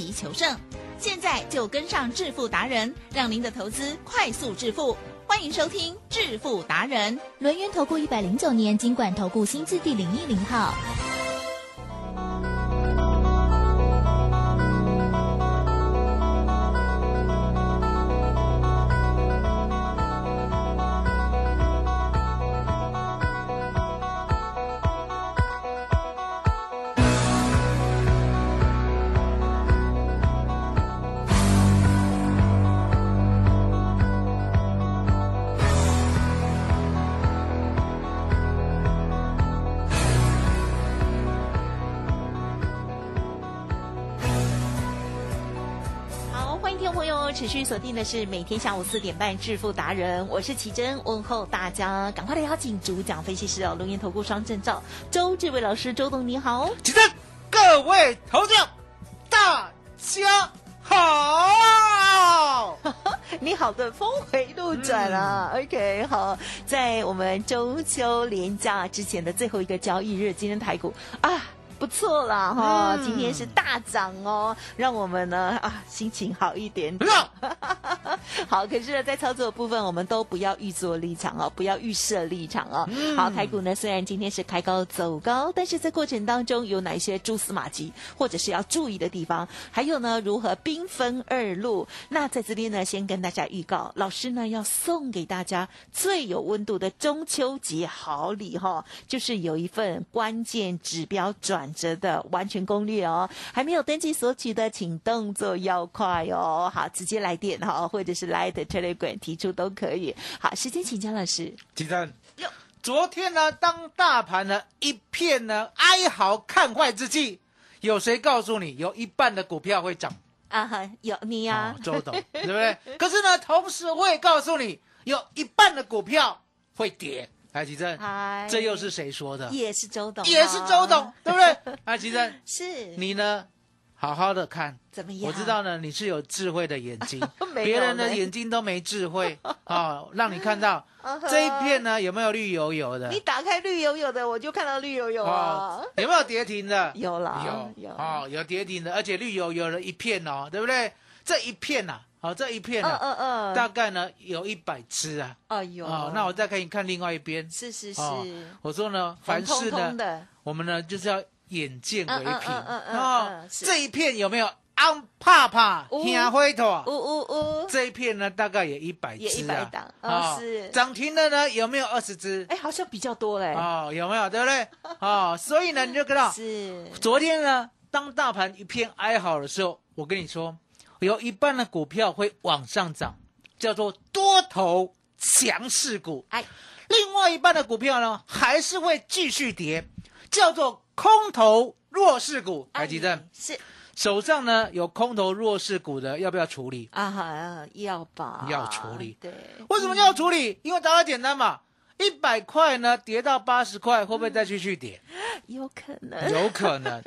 及求胜。现在就跟上致富达人，让您的投资快速致富。欢迎收听《致富达人》。轮源投顾一百零九年金管投顾新字第零一零号。持续锁定的是每天下午四点半《致富达人》，我是奇珍，问候大家，赶快来邀请主讲分析师哦，龙岩投顾双证照周志伟老师，周董你好。奇珍，各位投资，大家好。你好的峰回路转啊、o k 好，在我们中秋连假之前的最后一个交易日，今天台股啊。不错了哈，嗯今天是大涨哦，让我们呢啊心情好一点点。好，可是呢，在操作的部分，我们都不要预做立场哦，不要预设立场哦。嗯好，台股呢虽然今天是开高走高，但是在过程当中有哪一些蛛丝马迹，或者是要注意的地方，还有呢如何兵分二路？那在这边呢，先跟大家预告，老师呢要送给大家最有温度的中秋节好礼哈、就是有一份关键指标转折的完全攻略哦。还没有登记索取的，请动作要快哦。好，直接来电哈，或者是来的 Telegram 提出都可以。好，时间请江老师。起身。昨天呢，当大盘呢一片呢哀嚎看坏之际，有谁告诉你有一半的股票会涨？啊哈，有你呀、哦，周董，对不对？可是呢，同时我也告诉你，有一半的股票会跌。哎，奇珍，嗨，这又是谁说的？也是周董，也是周董，，对不对？哎，奇珍，是你呢？好好的看，怎么样？我知道呢，你是有智慧的眼睛 别人的眼睛都没智慧啊，让你看到这一片呢有没有绿油油的你？打开绿油油的，我就看到绿油油啊哦，，有没有跌停的？有啦，有有哦，有跌停的，而且绿油油的一片哦，对不对？这一片呐，好，这一片呢啊，嗯嗯，大概呢有一百只啊。哎呦，哦，那我再给你看另外一边。是是是，哦，我说呢，凡事呢，我们呢就是要眼见为凭。嗯嗯这一片有没有安怕怕呜听灰头？呜呜呜，这一片呢，大概也一百只啊，也100档哦哦是涨停的呢，有没有二十只？哎，好像比较多嘞，哦，有没有？对不对？哦，所以呢，你就看到是，昨天呢，当大盘一片哀嚎的时候，我跟你说，有一半的股票会往上涨，叫做多头强势股；哎，另外一半的股票呢，还是会继续跌，叫做空头弱势股。台积电哎是手上呢有空头弱势股的，要不要处理？啊哈，要吧，要处理对，为什么要处理？因为答案简单嘛。一百块呢，跌到八十块，会不会再继续跌？有可能，有可能。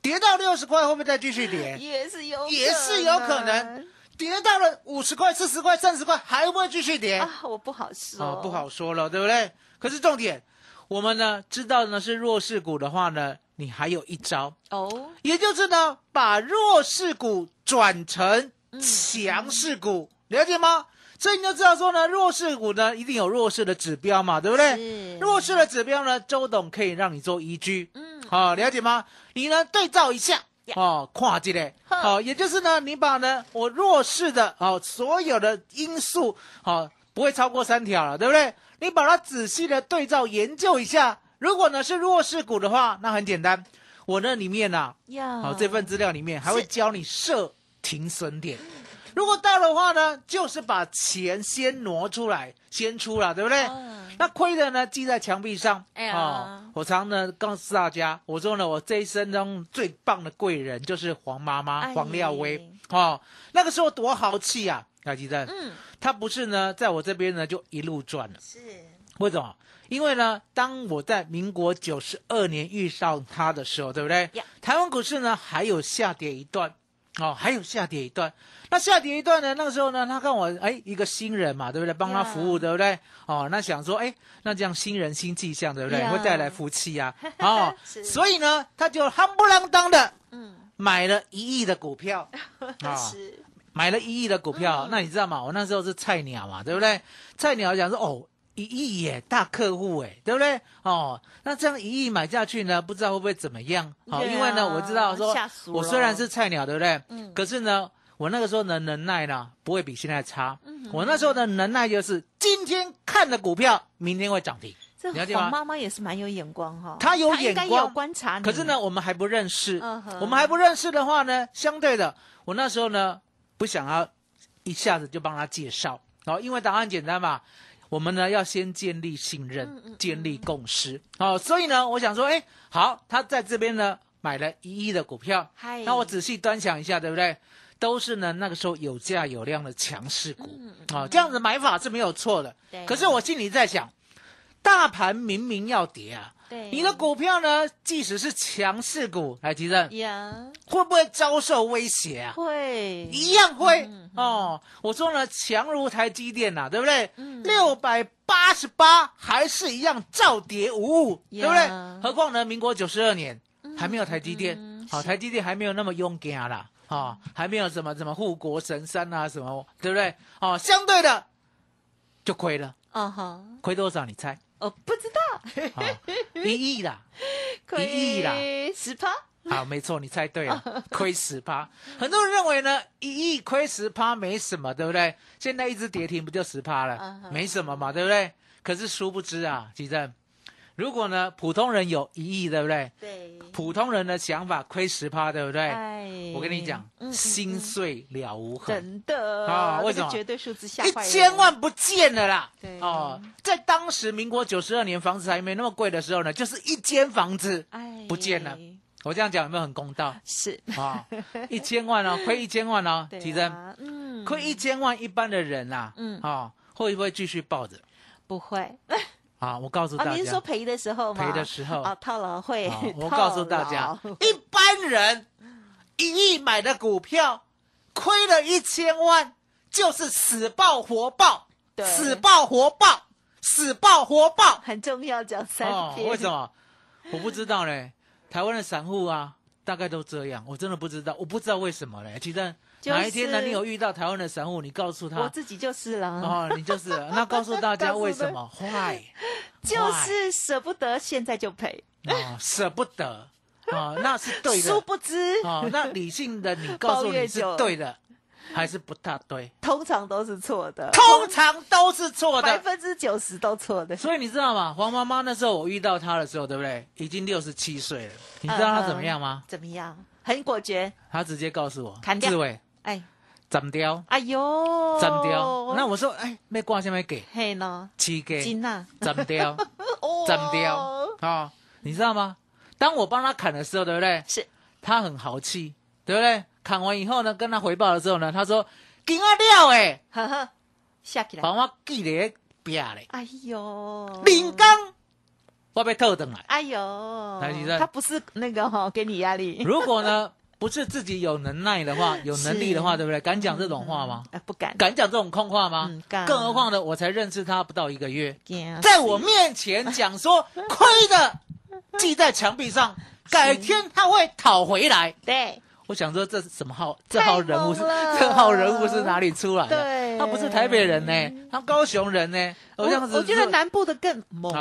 跌到六十块，会不会再继续跌？也是有，也是有可能。跌到了五十块、四十块、三十块，还会继续跌？啊，我不好说，哦，不好说了，对不对？可是重点，我们呢知道呢是弱势股的话呢，你还有一招，哦，也就是呢把弱势股转成强势股，了解吗？所以你就知道说呢，弱势股呢一定有弱势的指标嘛，对不对？弱势的指标呢，周董可以让你做依据。嗯，好、了解吗？你呢对照一下哦，跨界嘞，呵好、也就是呢，你把呢我弱势的哦所有的因素哦不会超过三条了，对不对？你把它仔细的对照研究一下，如果呢是弱势股的话，那很简单，我那里面呐、要好、这份资料里面还会教你设停损点。如果到的话呢，就是把钱先挪出来，先出了，对不对？嗯那亏的呢，记在墙壁上。哎呀哦，我常呢告诉大家，我说呢，我这一生中最棒的贵人就是黄妈妈、哎黄廖威。哦，那个时候多豪气啊！台积电，嗯，他不是呢，在我这边呢就一路赚了。是为什么？因为呢，当我在民国九十二年遇上他的时候，对不对？台湾股市呢还有下跌一段，哦，还有下跌一段。那下跌一段呢，那个时候呢，他看我哎一个新人嘛，对不对？帮他服务，呀对不对？哦，那想说哎，那这样新人新气象，对不对？呀会带来福气啊，哦，所以呢，他就夯不啷当的嗯买了一亿的股票，啊 是买了一亿的股票，嗯那你知道吗？我那时候是菜鸟嘛，对不对？菜鸟讲说哦。一亿耶，大客户哎，对不对？哦，那这样一亿买下去呢，不知道会不会怎么样？哦，啊因为呢，我知道说，我虽然是菜鸟，对不对？嗯可是呢，我那个时候的能耐呢，不会比现在差。嗯我那时候的能耐就是，今天看的股票，明天会涨停。这黄妈妈也是蛮有眼光哈，她有眼光观察你。可是呢，我们还不认识。嗯哼我们还不认识的话呢，相对的，我那时候呢，不想要一下子就帮他介绍哦，因为答案简单嘛。我们呢要先建立信任，建立共识哦。所以呢，我想说，哎，好，他在这边呢买了一亿的股票，嗨那我仔细端详一下，对不对？都是呢那个时候有价有量的强势股啊哦，这样子买法是没有错的。可是我心里在想，大盘明明要跌啊，对你的股票呢，即使是强势股，来提正，呀会不会遭受威胁啊？会一样会、嗯哦。我说呢，强如台积电呐、对不对？嗯六百八十八还是一样照跌无误，对不对？何况呢，民国九十二年还没有台积电，好、台积电还没有那么勇敢啦，哦，还没有什么什么护国神山啊，什么，对不对？哦，相对的就亏了，啊哈，亏多少？你猜？哦，不知道，哦，一亿啦。一亿啦十趴，好，没错，你猜对了，亏十趴。很多人认为呢，一亿亏十趴没什么，对不对？现在一只跌停不就十趴了没什么嘛，对不对？可是殊不知啊，吉正，如果呢普通人有一亿，对不对？对，普通人的想法亏十趴，对不对？哎我跟你讲，心嗯碎了无痕。真的这个啊为什么绝对数字吓一坏人千万不见了啦！对哦，在当时民国九十二年房子还没那么贵的时候呢，就是一间房子哎不见了。我这样讲有没有很公道？是，啊，一千万哦，亏一千万哦，对提真，啊，嗯，亏一千万，一般的人呐，嗯啊，会不会继续抱着？不会啊，我告诉啊？大家，您是说赔的时候吗？赔的时候啊，套牢会啊，我告诉 大家，一般人一亿买的股票，亏了一千万，就是死抱活抱，对死抱活抱，死抱活抱。很重要，讲三。为什？么？我不知道嘞。台湾的散户啊，大概都这样，我真的不知道，我不知道为什么嘞。其实就是哪一天呢，你有遇到台湾的散户，你告诉他，我自己就是了，哦，你就是了 那告诉大家为什么坏 就是舍不得，现在就赔，哦，舍不得哦，那是对的殊不知，哦。那理性的你告诉你是对的，还是不大对？通常都是错的，通常都是错的百。分之九十都错的。所以你知道吗？黄妈妈那时候我遇到她的时候，对不对？已经六十七岁了。你知道她怎么样吗？怎么样？很果决，她直接告诉我，砍掉志伟哎，斩掉，哎呦，斩掉。那我说，哎，没挂下面给？嘿呢，七给。金呐，斩 掉。哦。斩掉？啊、你知道吗？当我帮他砍的时候，对不对？是。他很豪气，对不对？砍完以后呢，跟他回报的时候呢，他说：“给我料哎，呵呵，下起来，把我记咧壁咧，哎呦，林刚，我被偷等来。哎呦，他不是那个哈，给你压力，如果呢，不是自己有能耐的话，有能力的话，对不对？敢讲这种话吗？哎，不敢，敢讲这种空话吗？嗯敢更何况呢，我才认识他不到一个月，在我面前讲说 亏的记在墙壁上，改天他会讨回来。对，我想说这是什么号？这号人物是这号人物是哪里出来的？对他不是台北人呢，他高雄人呢。我这样子我觉得南部的更猛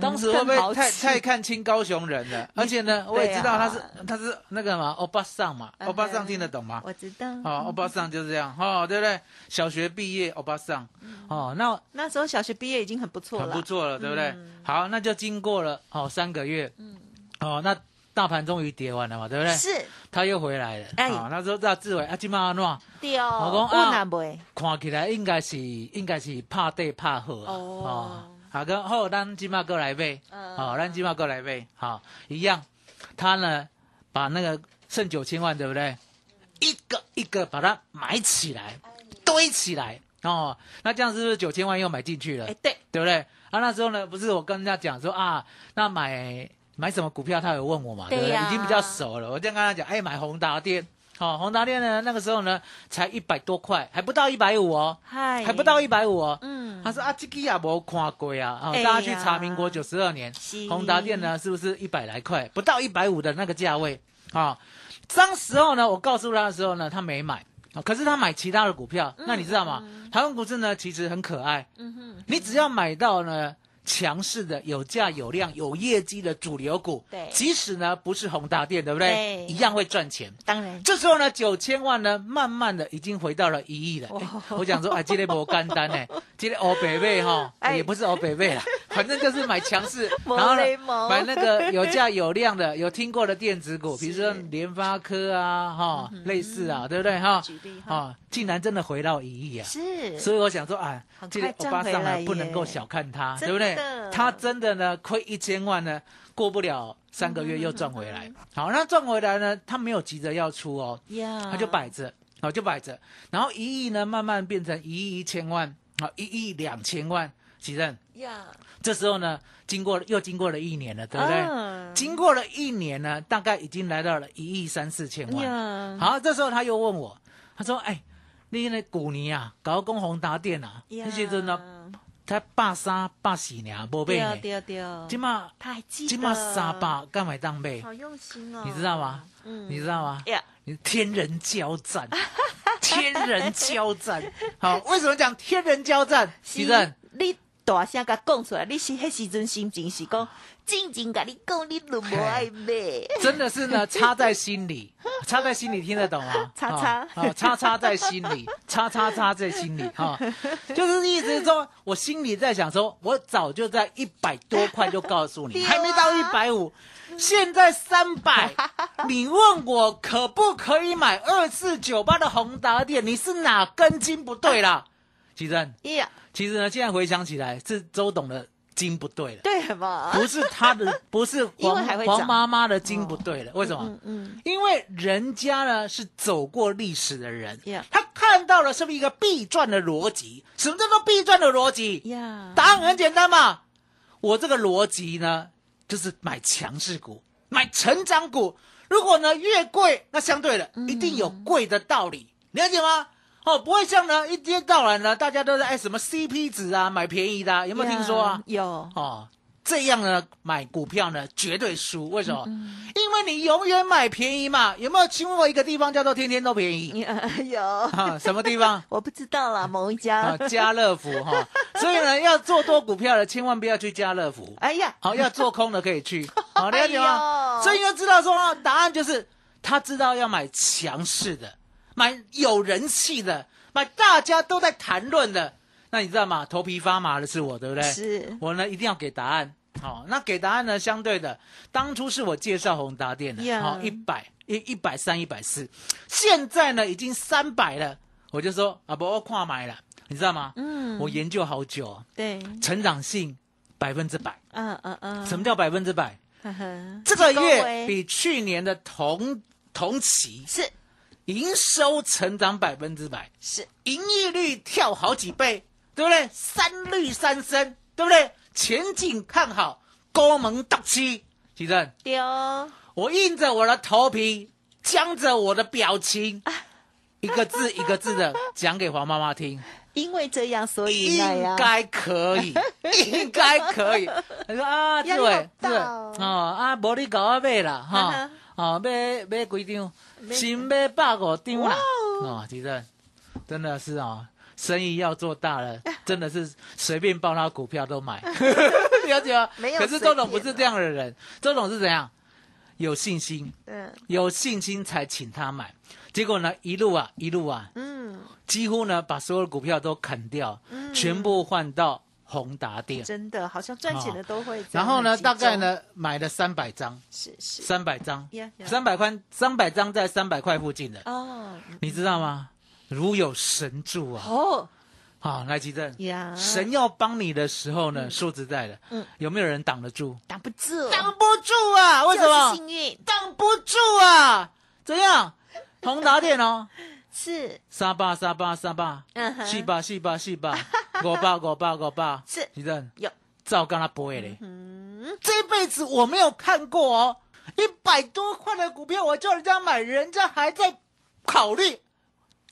当时会不会太太看清高雄人了？而且呢，我也知道他是他是那个嘛，欧巴桑嘛，欧巴桑听得懂吗？我知道，哦，欧巴桑就是这样，哦，对不对？小学毕业，欧巴桑，哦，那那时候小学毕业已经很不错了，很不错了，对不对嗯？好，那就经过了哦三个月，嗯哦，那大盘终于跌完了嘛，对不对？是。他又回来了，哎。啊，那时候在志伟啊，今晚安怎？对哦，我讲看起来应该是应该是拍底拍好啊，哦。哦，好个好，咱今麦过来买，嗯。好，咱今麦过来买，好，一样，他呢把那个剩九千万，对不对？一个一个把它买起来，堆起来，哦，那这样是不是九千万又买进去了？哎对，对不对？啊，那时候呢，不是我跟人家讲说啊，那买买什么股票，他有问我嘛，对不对？对？已经比较熟了，我这样跟他讲，哎，买宏达电，好、宏达电呢，那个时候呢才一百多块，还不到一百五哦，嗨，还不到一百五哦。嗯，他说啊，这个也没看过啊，哦哎，大家去查民国九十二年宏达电呢，是不是一百来块，不到一百五的那个价位。啊、当时候呢，我告诉他的时候呢，他没买。啊，可是他买其他的股票，那你知道吗？台湾股市呢，其实很可爱，嗯哼，你只要买到呢强势的、有价有量、有业绩的主流股，对。即使呢不是宏达电，对不对？对。一样会赚钱。当然，这时候呢，九千万呢，慢慢的已经回到了一亿了。哎我讲说，啊，今天不干单呢，今 天欧北贝哈，哎。也不是欧北贝了，反正就是买强势，然后呢买那个有价有量的、有听过的电子股，比如说是联发科啊，哈，类似啊，对不对？哈？举例哈，啊，竟然真的回到一亿啊！是，所以我想说，哎很，这个欧巴桑呢回来不能够小看他，真对不对的？他真的呢亏一千万呢，过不了三个月又赚回来。好，那赚回来呢，他没有急着要出哦，呀，他就摆着，好就摆着，然后一亿呢慢慢变成一亿一千万，好一亿两千万，几任？呀，这时候呢，经过又经过了一年了，对不对？嗯经过了一年呢，大概已经来到了一亿三四千万。呀，好，这时候他又问我，他说：“哎，你那古尼啊，搞公宏达电啊，呀那些阵呢，才百三八四年无买对呢，对对，今嘛他还记得，今嘛三八干买当买，好用心哦，你知道吗？嗯你知道吗？呀，你天人交战，天人交战。好，为什么讲天人交战？徐正你大声甲讲出来，你是迄时阵心情是讲，静静甲你讲，你都无爱买，真的是呢，插在心里，插在心里听得懂吗？插插啊，啊插插在心里，插插插在心里哈，就是意思是说，我心里在想说，我早就在一百多块就告诉你，还没到一百五。现在三百，你问我可不可以买二四九八的宏达店？你是哪根筋不对啦？其实，呀，其实呢，现在回想起来，是周董的筋不对了。对嘛？不是他的，不是黄黄妈妈的筋不对了。为什么？嗯嗯，因为人家呢是走过历史的人他看到了是不是一个必赚的逻辑？什么叫做必赚的逻辑？呀，答案很简单嘛，我这个逻辑呢，就是买强势股，买成长股。如果呢越贵，那相对的嗯一定有贵的道理，了解吗？哦，不会像呢一天到晚呢，大家都在哎什么 CP 值啊，买便宜的啊、有没有听说啊？有，哦，这样呢买股票呢绝对输，为什么？嗯因为你永远买便宜嘛。有没有听过一个地方叫做天天都便宜？呀 有，啊，什么地方？我不知道啦，某一啊家，，家乐福哈。所以呢，要做多股票的，千万不要去家乐福。哎呀，好，要做空的可以去，好了解吗？哎所以要知道说啊，答案就是他知道要买强势的，买有人气的，蛮大家都在谈论的。那你知道吗？头皮发麻的是我，对不对？是我呢一定要给答案。好、那给答案呢，相对的，当初是我介绍宏达电的，呀好一百一一百三一百四，现在呢已经三百了，我就说啊不，我跨买了，你知道吗？嗯我研究好久，对，成长性百分之百。嗯嗯嗯，什么叫百分之百？呵呵？这个月比去年的同同期是营收成长百分之百，是，盈利率跳好几倍，对不对？三率三升，对不对？前景看好，高门大气。其正，丢，我硬着我的头皮，僵着我的表情，一个字一个字的 讲给黄妈妈听，因为这样，所以那应，该可以，应该可以。他说啊，志伟，压力好志伟，哦哦啊，无你搞阿妹啦，哈。嗯，哦，买买几张，买新买百五张啦，哇哦，其实真的是哦，生意要做大了，真的是随便报他股票都买，了解吗？没有可是周董不是这样的人，周董是怎样？有信心，嗯。有信心才请他买，结果呢，一路啊，一路啊，嗯，几乎呢把所有的股票都砍掉，全部换到宏达店。真的好像赚钱的都会然后呢，大概呢买了三百张，是是。三百张。三百块，三百张在三百块附近的，哦。你知道吗？如有神助啊！哦。好，来吉正，呀，神要帮你的时候呢，说实在的，嗯。有没有人挡得住？挡不住，挡不住啊！为什就是么？幸运。挡不住啊！怎样？宏达电哦，是。沙巴沙巴沙巴，嗯哼。四八四八四八，五八五八五八，是吉正有照跟他不会嘞。嗯这辈子我没有看过哦，一百多块的股票我叫人家买，人家还在考虑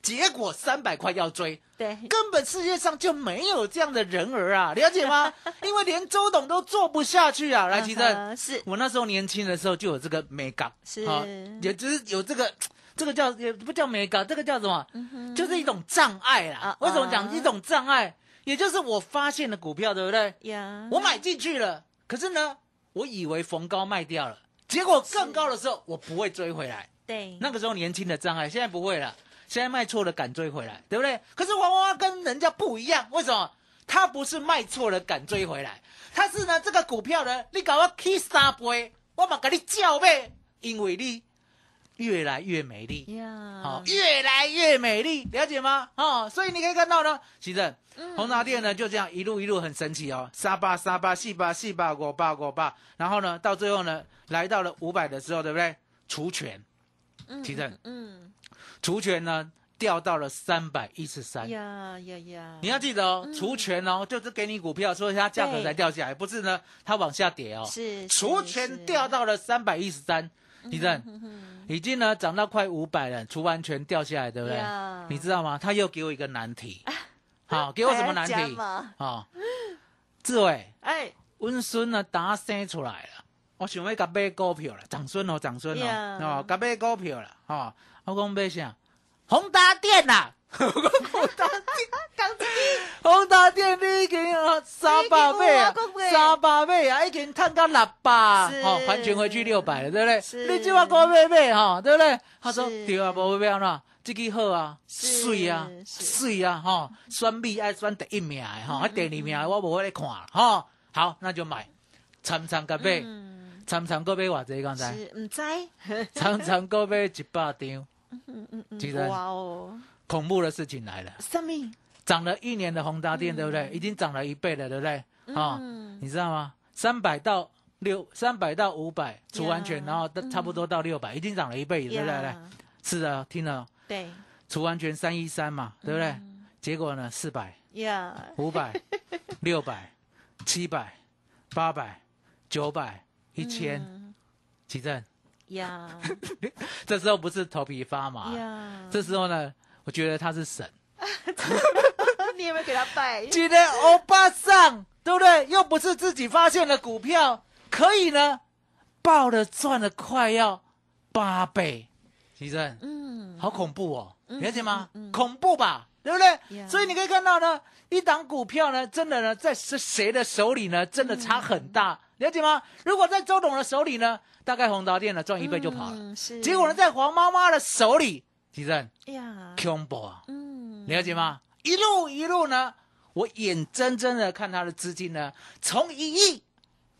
结果三百块要追，对，根本世界上就没有这样的人儿啊，了解吗？因为连周董都做不下去啊。来，奇正，是我那时候年轻的时候就有这个美感，是啊也就是有这个。这个叫也不叫美感，这个叫什么？就是一种障碍啦。为什么啊讲一种障碍？也就是我发现的股票，对不对？呀，我买进去了，可是呢，我以为逢高卖掉了，结果更高的时候我不会追回来。对，那个时候年轻的障碍，现在不会了，现在卖错了敢追回来，对不对？可是娃娃跟人家不一样，为什么？他不是卖错了敢追回来，他是呢这个股票呢，你搞我 K 三倍，我嘛给你叫呗，因为你越来越美丽。呀，好、越来越美丽，了解吗？哦，所以你可以看到呢，其实红茶店呢就这样一路一路很神奇哦，三八三八四八四八五八五八，然后呢到最后呢来到了五百的时候，对不对？除权，其实。嗯，除权呢掉到了三百一十三。呀呀呀，你要记得哦，除权哦，就是给你股票，所以它价格才掉下来，不是呢它往下跌哦。是除权掉，到了三百一十三，地震已经呢涨到快五百了，除完全掉下来，对不对？你知道吗？他又给我一个难题，好，给我什么难题？加吗好，志伟，哎，温孙呢打生出来了，我想要甲买股票了，长孙哦，长孙哦，呀。哦，甲买股票了，哦，我讲买啥？宏达电啦，刚才宏达电你已经哦三百倍啊三百倍啊，已经探到六百，是。哦，还钱回去六百了，对不对？你就要给我买买哈，对不对？他说是。对啊，无买哪，这个好啊，水啊，水啊，哈，选米爱选第一名的哈，啊第二名的我无咧看哈，好，那就买，参参个买，嗯，参参个买偌济刚才，是唔知，参参个买一百张，嗯嗯嗯其实哇哦，恐怖的事情来了。生命？涨了一年的宏达电，对不对？已经涨了一倍了，对不对？啊、你知道吗？三百到六，三百到五百除完全，然后差不多到六百，已经涨了一倍，对不对？来是的，听了，对除完全三一三嘛，对不对？结果呢，四百、呀，五百、六百、七百、八百、九百、一千，奇正，呀。这时候不是头皮发麻，呀，这时候呢，我觉得他是神。你有没有给他拜？今天欧巴桑，对不对？又不是自己发现的股票，可以呢，爆了赚了快要八倍，其实嗯，好恐怖哦，了解吗？嗯嗯。恐怖吧，对不对？所以你可以看到呢，一档股票呢，真的呢，在是谁的手里呢，真的差很大，了解吗？如果在周董的手里呢，大概宏达店呢赚一倍就跑了，嗯是，结果呢，在黄妈妈的手里，其实呀，恐怖啊。嗯，了解吗？一路一路呢，我眼睁睁的看他的资金呢，从一亿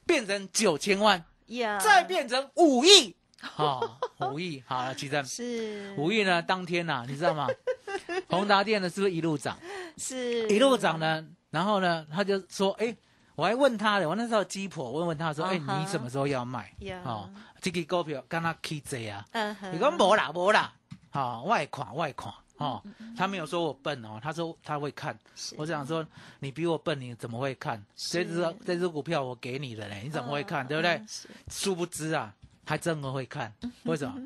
变成九千万，呀，再变成五亿，哦，五亿，好了，其实是。五亿呢，当天呐、你知道吗？宏达电呢是不是一路涨，是。一路涨呢？然后呢，他就说，哎，我还问他的，我那时候鸡婆，我问问他说，哎，你什么时候要卖？呀。哦，这个股票跟他 K J 啊，嗯哼，你讲没啦没啦，好、外款外款哦，他没有说我笨哦，他说他会看。我想说，你比我笨，你怎么会看？这只这只股票我给你的嘞，你怎么会看？对不对？殊不知啊，还真的会看。为什么？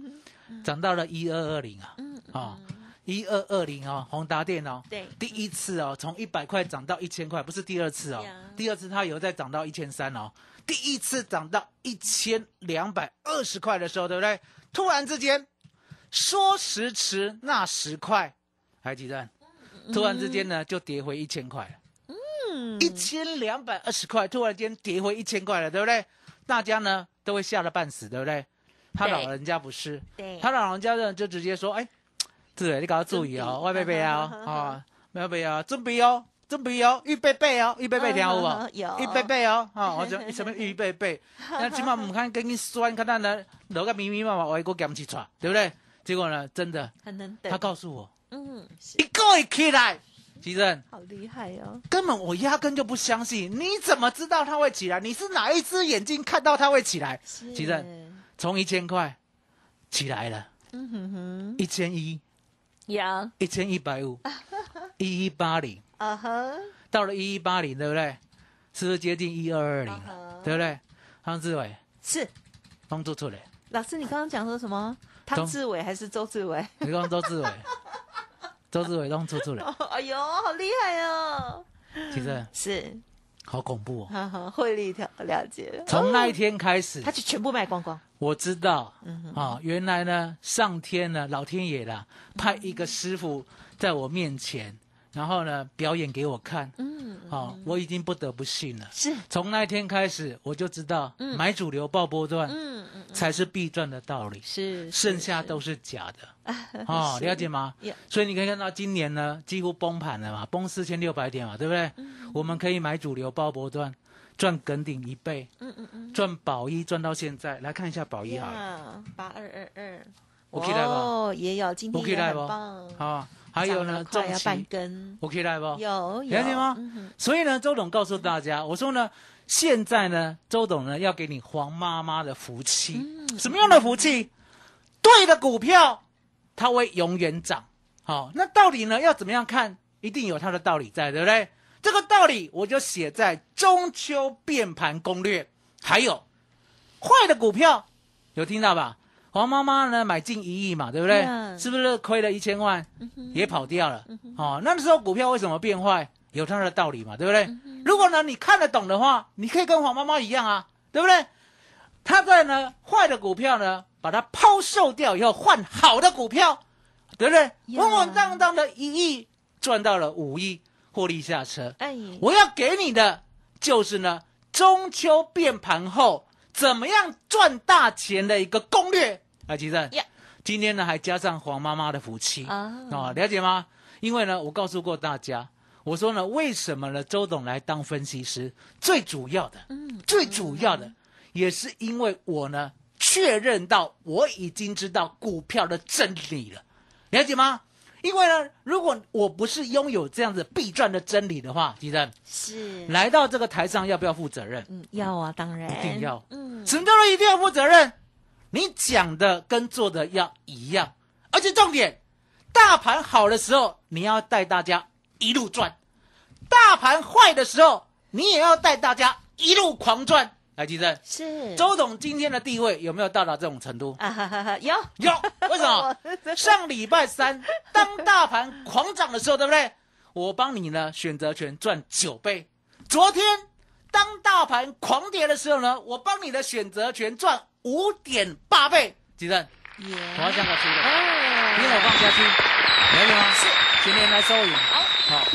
涨到了一二二零啊，嗯哦，一二二零哦，宏达电哦，对第一次哦，从一百块涨到一千块，不是第二次哦，第二次它有再涨到一千三哦，第一次涨到一千两百二十块的时候，对不对？突然之间，说时迟那时快，还记得？突然之间呢，就跌回一千块了。嗯一千两百二十块，突然间跌回一千块了，对不对？大家呢都会吓得半死，对不对？他老人家不是，对，他老人家呢就直接说：“哎，志伟，你搞要注意哦，外贝贝啊，啊，外贝啊，准备哦，准备哦，预备备哦，预备备听 有无？有预备备哦，哈，我讲什么预备备？那起码唔看跟你酸，看到呢，落个密密麻麻，我一个减起出，对不对？结果呢，真的，很能等，他告诉我，嗯，是一个一起来，奇正好厉害哦，根本我压根就不相信，你怎么知道它会起来？你是哪一只眼睛看到它会起来？是其实从一千块起来了，嗯哼哼，一千一，呀，一千一百五，一一八零，啊哈，到了一一八零，对不对？是不是接近一二二零？对不对？汤志伟是帮助出来，老师，你刚刚讲说什么？汤志伟还是周志伟？你刚周志伟，周志伟弄出出来，哎呦，好厉害哦！其实是，好恐怖哦。哈哈，汇率调了解。从那一天开始他，就全部卖光光。我知道嗯啊，原来呢，上天呢，老天爷啦，派一个师傅在我面前，然后呢，表演给我看。嗯，哦，我已经不得不信了。是，从那一天开始，我就知道嗯。买主流爆波段嗯嗯，才是必赚的道理，是，剩下都是假的。哦，了解吗？呀？所以你可以看到今年呢，几乎崩盘了嘛，崩四千六百点嘛，对不对？我们可以买主流爆波段，赚梗顶一倍，嗯嗯嗯，赚宝一赚到现在，来看一下宝一好了，八二二二，我可以来吧。哦，也有，今天也很棒。啊，还有呢，重快要半，根，我可以来不？有有了解吗嗯所以呢，周董告诉大家，我说呢，现在呢，周董呢要给你黄妈妈的福气，嗯什么样的福气？对的股票，它会永远涨。好，那到底呢要怎么样看？一定有它的道理在，对不对？这个道理我就写在中秋变盘攻略，还有坏的股票，有听到吧？黄妈妈呢买进一亿嘛，对不对是不是亏了一千万，嗯也跑掉了？哦，那时候股票为什么变坏？有它的道理嘛，对不对？如果呢你看得懂的话，你可以跟黄妈妈一样啊，对不对？他在呢坏的股票呢，把它抛售掉以后换好的股票，对不对稳稳当当的一亿赚到了五亿，获利下车。哎，我要给你的就是呢，中秋变盘后怎么样赚大钱的一个攻略。啊，吉正 Yeah 今天呢还加上黄妈妈的福气啊哦，了解吗？因为呢，我告诉过大家，我说呢，为什么呢？周董来当分析师，最主要的，嗯最主要的，也是因为我呢确认到我已经知道股票的真理了，了解吗？因为呢，如果我不是拥有这样子必赚的真理的话，吉正是，来到这个台上要不要负责任？嗯，要啊，当然一定要嗯，什么叫做一定要负责任？你讲的跟做的要一样，而且重点，大盘好的时候，你要带大家一路赚；大盘坏的时候，你也要带大家一路狂赚。来，吉正，是周董今天的地位有没有到达这种程度？啊哈哈哈，有有，为什么？上礼拜三，当大盘狂涨的时候，对不对？我帮你呢选择权赚九倍。昨天当大盘狂跌的时候呢，我帮你的选择权赚五点八倍。吉正，耶，我要这样出的，哦你让我放下去，可以吗？是，全年来收银。好，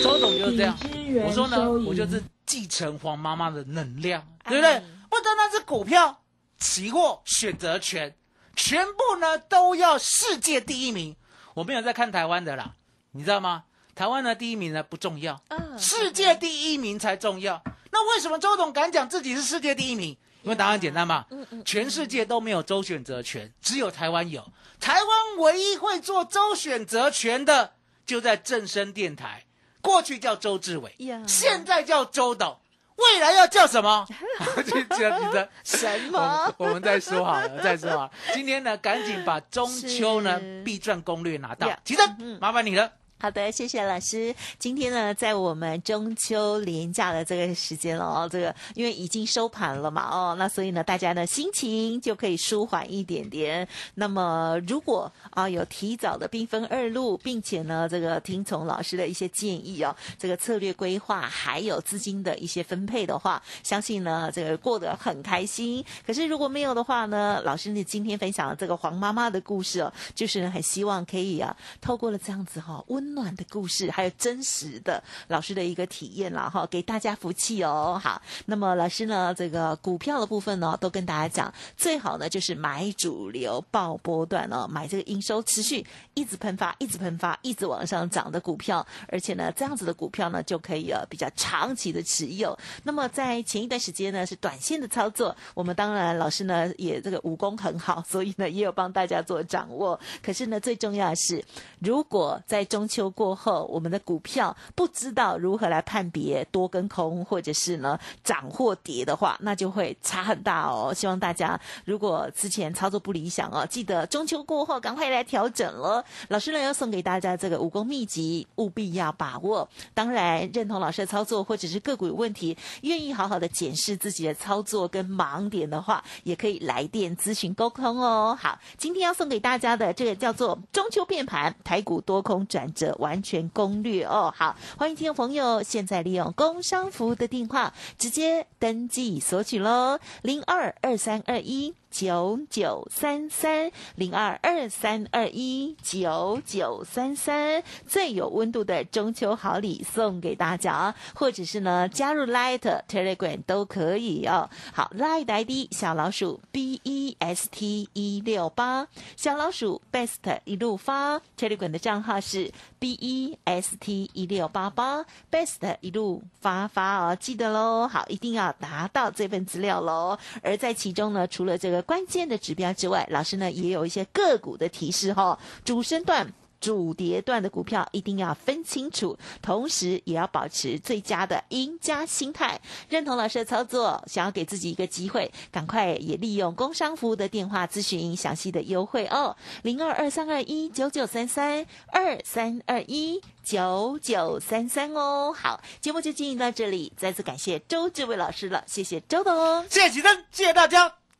周总就是这样。我说呢，我就是继承黄妈妈的能量，对不对哎？不单单是股票、期货、选择权，全部呢都要世界第一名。我没有在看台湾的啦，你知道吗？台湾的第一名呢不重要，嗯世界第一名才重要。那为什么周董敢讲自己是世界第一名？因为答案简单嘛，全世界都没有周选择权，只有台湾有。台湾唯一会做周选择权的，就在正声电台，过去叫周志伟呀，现在叫周董，未来要叫什么？就这样子。什么？我们再说好了，再说好了。今天呢，赶紧把中秋呢必赚攻略拿到呀。其实嗯麻烦你了。好的，谢谢老师。今天呢，在我们中秋连假的这个时间了哦，这个因为已经收盘了嘛哦，那所以呢，大家呢心情就可以舒缓一点点。那么如果啊有提早的兵分二路，并且呢这个听从老师的一些建议哦，这个策略规划还有资金的一些分配的话，相信呢这个过得很开心。可是如果没有的话呢，老师你今天分享的这个黄妈妈的故事哦，就是很希望可以啊，透过了这样子哈、温暖的故事，还有真实的老师的一个体验了哈，给大家福气哦。好，那么老师呢，这个股票的部分呢，都跟大家讲，最好呢就是买主流爆波段哦，买这个营收持续一直喷发、一直喷发、一直往上涨的股票，而且呢，这样子的股票呢，就可以呃比较长期的持有。那么在前一段时间呢，是短线的操作，我们当然老师呢也这个武功很好，所以呢也有帮大家做掌握。可是呢，最重要的是，如果在中秋过后，我们的股票不知道如何来判别多跟空，或者是呢涨或跌的话，那就会差很大哦。希望大家如果之前操作不理想哦，记得中秋过后赶快来调整了。老师呢要送给大家这个武功秘籍，务必要把握。当然认同老师的操作，或者是个股有问题，愿意好好的检视自己的操作跟盲点的话，也可以来电咨询沟通哦。好，今天要送给大家的这个叫做中秋变盘台股多空转折完全攻略哦。好，欢迎听众朋友现在利用工商服务的电话直接登记索取喽，零二二三二一。九九三三零二二三二一九九三三，最有温度的中秋好礼送给大家，或者是呢加入 Light Telegram 都可以哦。好，Light ID 小老鼠 B E S T 一六八，小老鼠 Best 一路发 Telegram 的账号是 B E S T 一六八八，Best 一路发发哦，记得喽。好，一定要拿到这份资料喽。而在其中呢，除了这个。关键的指标之外，老师呢也有一些个股的提示哈，主升段、主跌段的股票一定要分清楚，同时也要保持最佳的赢家心态。认同老师的操作，想要给自己一个机会，赶快也利用工商服务的电话咨询详细的优惠哦，零二二三二一九九三三二三二一九九三三哦。好，节目就进行到这里，再次感谢周志伟老师了，谢谢周董，谢谢启登，谢谢大家。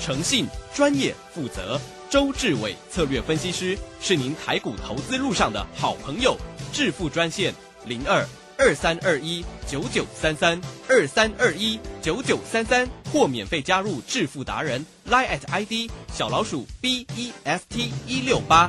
诚信、专业、负责，周志伟策略分析师是您台股投资路上的好朋友。致富专线零二二三二一九九三三二三二一九九三三，或免费加入致富达人 line at ID 小老鼠 B E S T 一六八。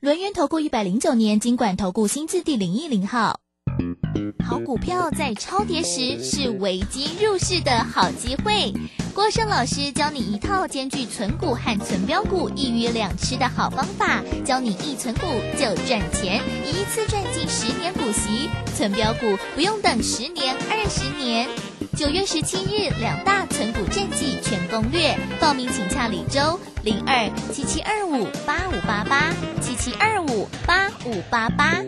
轮源投顾一百零九年经管投顾新字第零一零号，好股票在超跌时是危机入市的好机会。郭胜老师教你一套兼具存股和存标股一鱼两吃的好方法，教你一存股就赚钱，一次赚进十年股息，存标股不用等十年二十年。九月十七日两大存股战绩全攻略，报名请洽李周零二七七二五八五八八七七二五八五八八。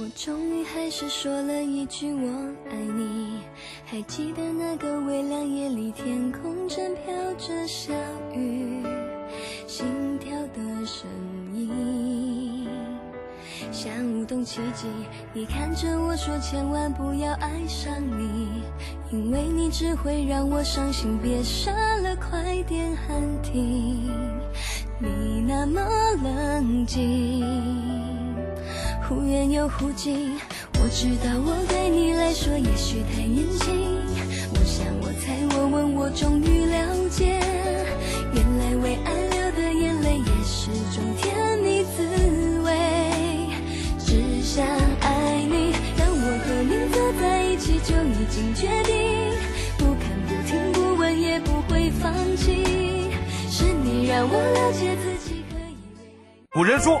我终于还是说了一句我爱你，还记得那个微凉夜里，天空正飘着小雨，心跳的声音像舞动奇迹。你看着我说，千万不要爱上你，因为你只会让我伤心。别傻了，快点喊停，你那么冷静，忽远又忽近。我知道我对你来说也许太年轻，我想我猜我问我终于了解，原来为爱流的眼泪也是种甜蜜滋味。只想爱你，让我和你走在一起就已经决定，不看不听不问也不会放弃。是你让我了解自己可以。古人说。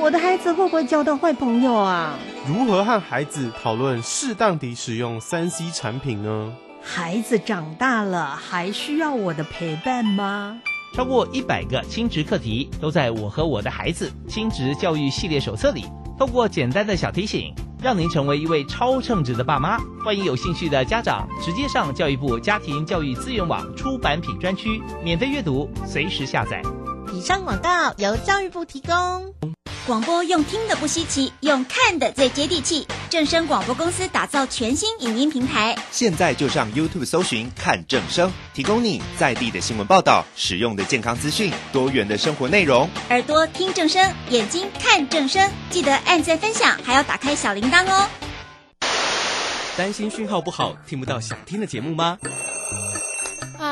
我的孩子会不会交到坏朋友啊？如何和孩子讨论适当地使用三 C 产品呢？孩子长大了，还需要我的陪伴吗？超过一百个亲职课题都在我和我的孩子亲职教育系列手册里，透过简单的小提醒，让您成为一位超称职的爸妈。欢迎有兴趣的家长直接上教育部家庭教育资源网出版品专区免费阅读，随时下载。以上广告由教育部提供。广播用听的不稀奇，用看的最接地气。正声广播公司打造全新影音平台，现在就上 YouTube 搜寻“看正声”，提供你在地的新闻报道、实用的健康资讯、多元的生活内容。耳朵听正声，眼睛看正声，记得按赞分享，还要打开小铃铛哦。担心讯号不好，听不到想听的节目吗？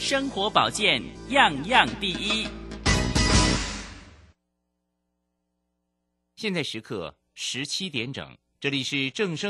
生活保健样样第一。现在时刻十七点整，这里是正声。